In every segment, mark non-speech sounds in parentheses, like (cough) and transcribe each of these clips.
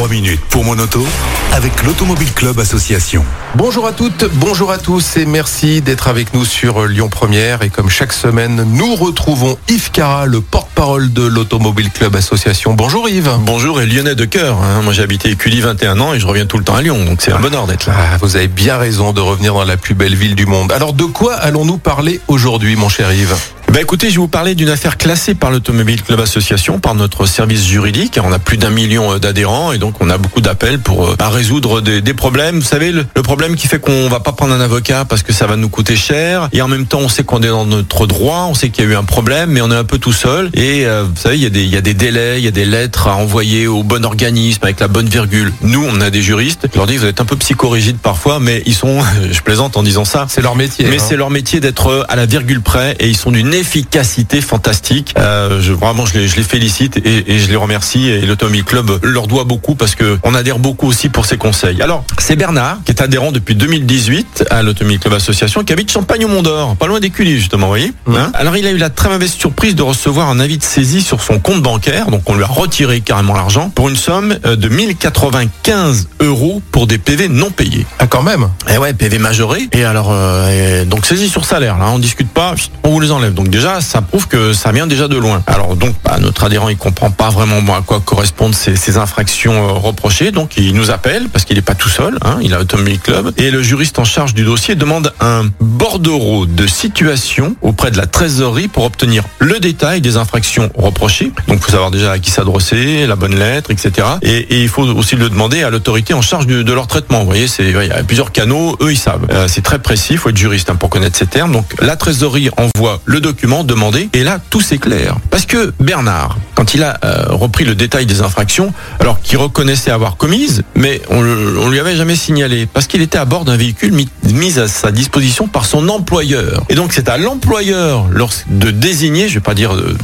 3 minutes pour mon auto avec l'Automobile Club Association. Bonjour à toutes, bonjour à tous et merci d'être avec nous sur Lyon Première. Et comme chaque semaine, nous retrouvons Yves Cara, le porte-parole de l'Automobile Club Association. Bonjour Yves. Bonjour et lyonnais de cœur. hein. Moi j'ai habité Écully 21 ans et je reviens tout le temps à Lyon, donc c'est un bonheur d'être là. Ah, vous avez bien raison de revenir dans la plus belle ville du monde. Alors de quoi allons-nous parler aujourd'hui, mon cher Yves? Bah écoutez, je vais vous parler d'une affaire classée par l'Automobile Club Association, par notre service juridique. On a plus d'un million euh, d'adhérents et donc on a beaucoup d'appels pour euh, à résoudre des, des problèmes. Vous savez, le, le problème qui fait qu'on va pas prendre un avocat parce que ça va nous coûter cher et en même temps on sait qu'on est dans notre droit, on sait qu'il y a eu un problème, mais on est un peu tout seul. Et euh, vous savez, il y a des il y a des délais, il y a des lettres à envoyer au bon organisme avec la bonne virgule. Nous, on a des juristes. Je leur dis, vous êtes un peu psychorigide parfois, mais ils sont, (laughs) je plaisante en disant ça, C'est leur métier. mais hein. c'est leur métier d'être à la virgule près et ils sont d'une efficacité fantastique. Euh, je, vraiment, je les, je les félicite et, et je les remercie et l'Automobile Club leur doit beaucoup parce que on adhère beaucoup aussi pour ses conseils. Alors, c'est Bernard qui est adhérent depuis 2018 à l'Automobile Club Association qui habite Champagne au Mont d'Or, pas loin d'Écully justement, vous voyez. Hein Alors, il a eu la très mauvaise surprise de recevoir un avis de saisie sur son compte bancaire, donc on lui a retiré carrément l'argent pour une somme euh, de 1095 euros pour des PV non payés. Ah, quand même. Eh ouais, PV majoré. Et alors, euh, et donc saisie sur salaire, là, on discute pas, on vous les enlève. Donc déjà, ça prouve que ça vient déjà de loin. Alors donc, bah, notre adhérent, il comprend pas vraiment à quoi correspondent ces, ces infractions euh, reprochées. Donc il nous appelle parce qu'il est pas tout seul. Hein, il a Automobile Club et le juriste en charge du dossier demande un bordereau de situation auprès de la trésorerie pour obtenir le détail des infractions reprochées. Donc faut savoir déjà à qui s'adresser, la bonne lettre, etc. Et, et il faut aussi le demander à l'autorité en charge de, leur traitement. Vous voyez, c'est il y a plusieurs canaux, eux ils savent. Euh, c'est très précis, il faut être juriste hein, pour connaître ces termes. Donc la trésorerie envoie le document demandé et là tout c'est clair. Parce que Bernard, quand il a euh, repris le détail des infractions, alors qu'il reconnaissait avoir commises, mais on, lui avait jamais signalé parce qu'il était à bord d'un véhicule mis, à sa disposition par son employeur. Et donc c'est à l'employeur de désigner, je vais pas dire de- de-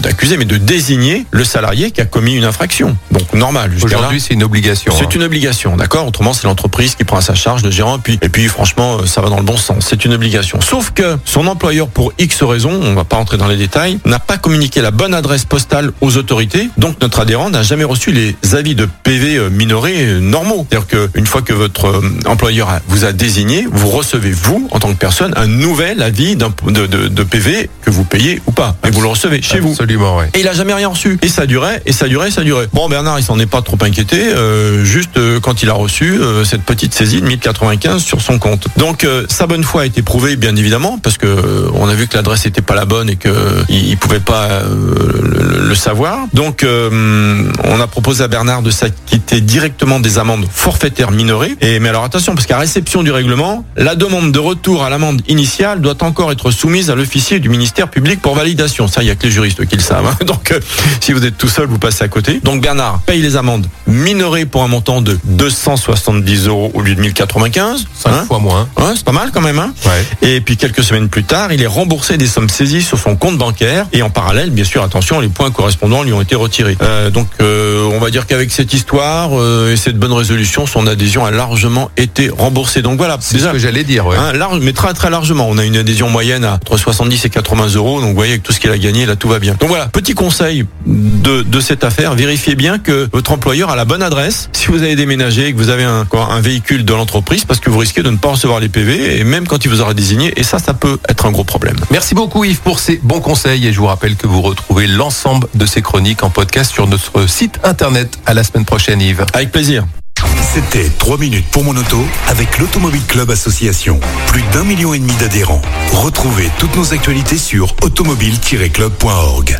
d'accuser, mais de désigner le salarié qui a commis une infraction. Donc normal. Aujourd'hui, c'est une obligation. hein. C'est une obligation, d'accord? Autrement, c'est l'entreprise qui prend à sa charge le gérant. Et puis, et puis, franchement, euh, ça va dans le bon sens. C'est une obligation. Sauf que son employeur, pour X raisons, on va pas rentrer dans les détails, n'a pas communiqué la bonne adresse postale aux autorités. Donc, notre adhérent n'a jamais reçu les avis de PV euh, minorés euh, normaux. C'est-à-dire qu'une fois que votre employeur vous a désigné, vous recevez, vous, en tant que personne, un nouvel avis de, de PV que vous payez ou pas. Et vous le recevez chez vous. Absolument, ouais. Et il a jamais rien reçu. Et ça durait, et ça durait, et ça durait. Bon, Bernard, il s'en est pas trop inquiété, euh, juste euh, quand il a reçu euh, cette petite saisie de 1095 sur son compte. Donc, sa bonne foi a été prouvée, bien évidemment, parce que on a vu que l'adresse était pas la bonne et que il, il pouvait pas le, le savoir. Donc, on a proposé à Bernard de s'acquitter directement des amendes forfaitaires minorées. Et mais alors attention, parce qu'à réception du règlement, la demande de retour à l'amende initiale doit encore être soumise à l'officier du ministère public pour validation. Ça, il y a que les juristes qui le savent. hein. (laughs) Donc, euh, si vous êtes tout seul, vous passez à côté. Donc, Bernard paye les amendes minorées pour un montant de 270 euros au lieu de 1095. Cinq Hein fois moins. Ouais, c'est pas mal quand même. Hein Ouais. et puis quelques semaines plus tard, il est remboursé des sommes saisies sur son compte bancaire. Et en parallèle, bien sûr, attention, les points correspondants lui ont été retirés. Euh, donc, euh, on va dire qu'avec cette histoire euh, et cette bonne résolution, son adhésion a largement été remboursée. Donc voilà, C'est ce que j'allais dire, ouais. Hein, large, mais très très largement. On a une adhésion moyenne à entre 70 et 80 euros. Donc vous voyez, avec tout ce qu'il a gagné, là tout va bien. Donc voilà, petit conseil de, de cette affaire, vérifiez bien que votre employeur a la bonne adresse. Si vous avez déménagé et que vous avez un, quoi, un véhicule de l'entreprise, parce que vous risquez de ne pas recevoir les PV, et même quand il vous aura désigné, et ça, ça peut être un gros problème. Merci beaucoup Yves pour ces bons conseils et je vous rappelle que vous retrouvez l'ensemble de ces chroniques en podcast sur notre site internet. À la semaine prochaine Yves. Avec plaisir. C'était 3 minutes pour mon auto avec l'Automobile Club Association. Plus d'un million et demi d'adhérents. Retrouvez toutes nos actualités sur automobile-club.org.